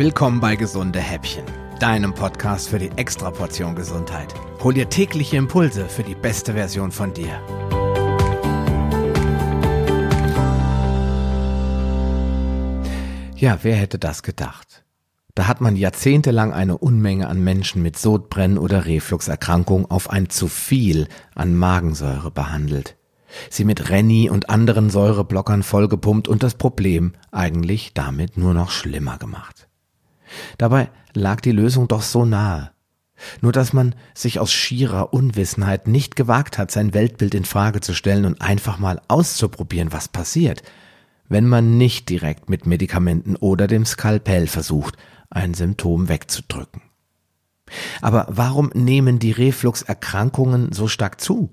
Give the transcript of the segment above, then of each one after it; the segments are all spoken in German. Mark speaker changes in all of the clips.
Speaker 1: Willkommen bei Gesunde Häppchen, deinem Podcast für die Extraportion Gesundheit. Hol dir tägliche Impulse für die beste Version von dir. Ja, wer hätte das gedacht? Da hat man jahrzehntelang eine Unmenge an Menschen mit Sodbrennen oder Refluxerkrankung auf ein zu viel an Magensäure behandelt. Sie mit Renni und anderen Säureblockern vollgepumpt und das Problem eigentlich damit nur noch schlimmer gemacht. Dabei lag die Lösung doch so nahe. Nur dass man sich aus schierer Unwissenheit nicht gewagt hat, sein Weltbild in Frage zu stellen und einfach mal auszuprobieren, was passiert, wenn man nicht direkt mit Medikamenten oder dem Skalpell versucht, ein Symptom wegzudrücken. Aber warum nehmen die Refluxerkrankungen so stark zu?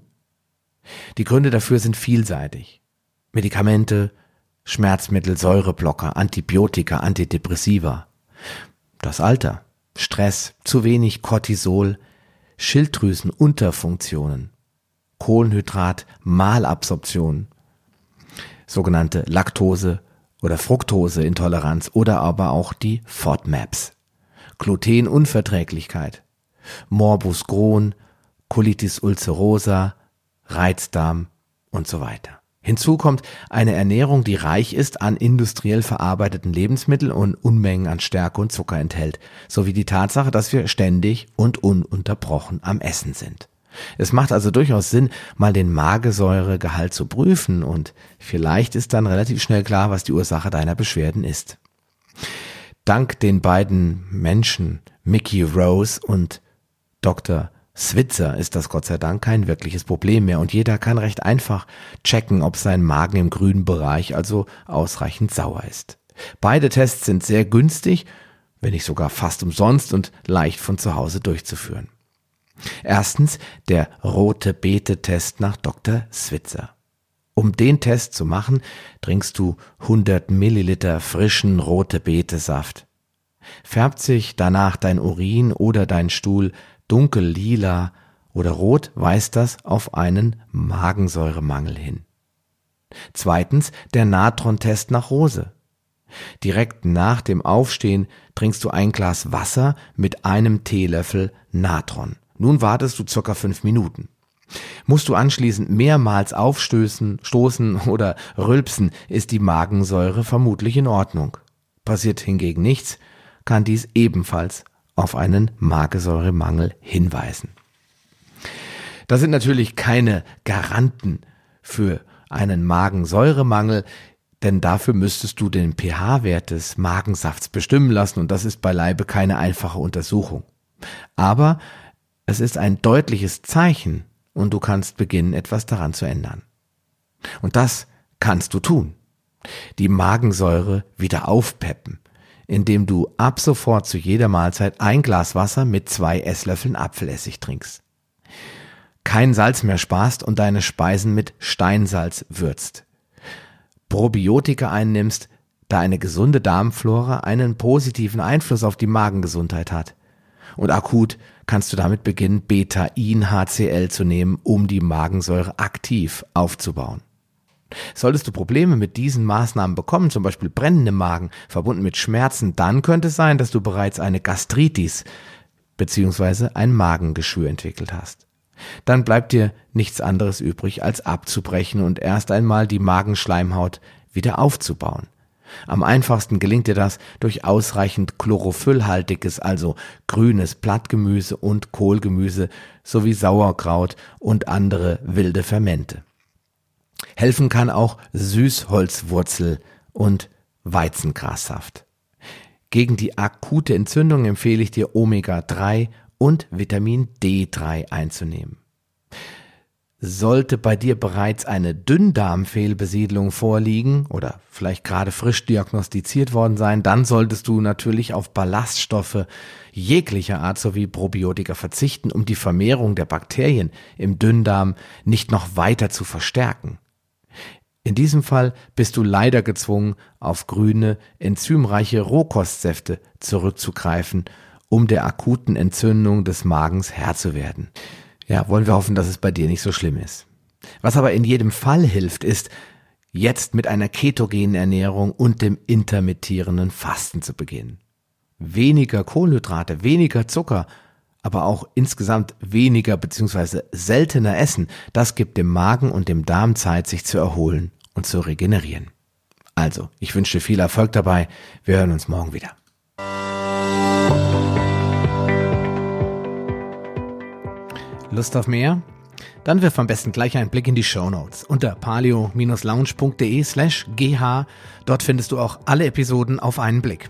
Speaker 1: Die Gründe dafür sind vielseitig. Medikamente, Schmerzmittel, Säureblocker, Antibiotika, Antidepressiva. Das Alter, Stress, zu wenig Cortisol, Schilddrüsenunterfunktionen, Kohlenhydrat, Malabsorption, sogenannte Laktose- oder Fructoseintoleranz oder aber auch die FODMAPs, Glutenunverträglichkeit, Morbus Crohn, Colitis ulcerosa, Reizdarm und so weiter. Hinzu kommt eine Ernährung, die reich ist an industriell verarbeiteten Lebensmitteln und Unmengen an Stärke und Zucker enthält, sowie die Tatsache, dass wir ständig und ununterbrochen am Essen sind. Es macht also durchaus Sinn, mal den Magesäuregehalt zu prüfen und vielleicht ist dann relativ schnell klar, was die Ursache deiner Beschwerden ist. Dank den beiden Menschen, Mickey Rose und Dr. Switzer ist das Gott sei Dank kein wirkliches Problem mehr und jeder kann recht einfach checken, ob sein Magen im grünen Bereich also ausreichend sauer ist. Beide Tests sind sehr günstig, wenn nicht sogar fast umsonst und leicht von zu Hause durchzuführen. Erstens der rote Beete-Test nach Dr. Switzer. Um den Test zu machen, trinkst du 100 Milliliter frischen rote Beete-Saft. Färbt sich danach dein Urin oder dein Stuhl dunkel lila oder rot weist das auf einen Magensäuremangel hin. Zweitens der Natron-Test nach Rose. Direkt nach dem Aufstehen trinkst du ein Glas Wasser mit einem Teelöffel Natron. Nun wartest du circa fünf Minuten. Musst du anschließend mehrmals aufstößen, stoßen oder rülpsen, ist die Magensäure vermutlich in Ordnung. Passiert hingegen nichts, kann dies ebenfalls auf einen Magensäuremangel hinweisen. Das sind natürlich keine Garanten für einen Magensäuremangel, denn dafür müsstest du den pH-Wert des Magensafts bestimmen lassen und das ist beileibe keine einfache Untersuchung. Aber es ist ein deutliches Zeichen und du kannst beginnen, etwas daran zu ändern. Und das kannst du tun. Die Magensäure wieder aufpeppen, indem du ab sofort zu jeder Mahlzeit ein Glas Wasser mit zwei Esslöffeln Apfelessig trinkst. Kein Salz mehr sparst und deine Speisen mit Steinsalz würzt. Probiotika einnimmst, da eine gesunde Darmflora einen positiven Einfluss auf die Magengesundheit hat. Und akut kannst du damit beginnen, Beta-In-HCl zu nehmen, um die Magensäure aktiv aufzubauen. Solltest du Probleme mit diesen Maßnahmen bekommen, zum Beispiel brennende Magen, verbunden mit Schmerzen, dann könnte es sein, dass du bereits eine Gastritis bzw. ein Magengeschwür entwickelt hast. Dann bleibt dir nichts anderes übrig, als abzubrechen und erst einmal die Magenschleimhaut wieder aufzubauen. Am einfachsten gelingt dir das durch ausreichend chlorophyllhaltiges, also grünes Blattgemüse und Kohlgemüse sowie Sauerkraut und andere wilde Fermente. Helfen kann auch Süßholzwurzel und Weizengrassaft. Gegen die akute Entzündung empfehle ich dir Omega-3 und Vitamin D3 einzunehmen. Sollte bei dir bereits eine Dünndarmfehlbesiedlung vorliegen oder vielleicht gerade frisch diagnostiziert worden sein, dann solltest du natürlich auf Ballaststoffe jeglicher Art sowie Probiotika verzichten, um die Vermehrung der Bakterien im Dünndarm nicht noch weiter zu verstärken. In diesem Fall bist du leider gezwungen, auf grüne, enzymreiche Rohkostsäfte zurückzugreifen, um der akuten Entzündung des Magens Herr zu werden. Ja, wollen wir hoffen, dass es bei dir nicht so schlimm ist. Was aber in jedem Fall hilft, ist, jetzt mit einer ketogenen Ernährung und dem intermittierenden Fasten zu beginnen. weniger Kohlenhydrate, weniger Zucker, aber auch insgesamt weniger bzw. seltener essen, das gibt dem Magen und dem Darm Zeit, sich zu erholen und zu regenerieren. Also, ich wünsche dir viel Erfolg dabei. Wir hören uns morgen wieder. Lust auf mehr? Dann wirf am besten gleich einen Blick in die Show Notes unter palio-lounge.de slash gh. Dort findest du auch alle Episoden auf einen Blick.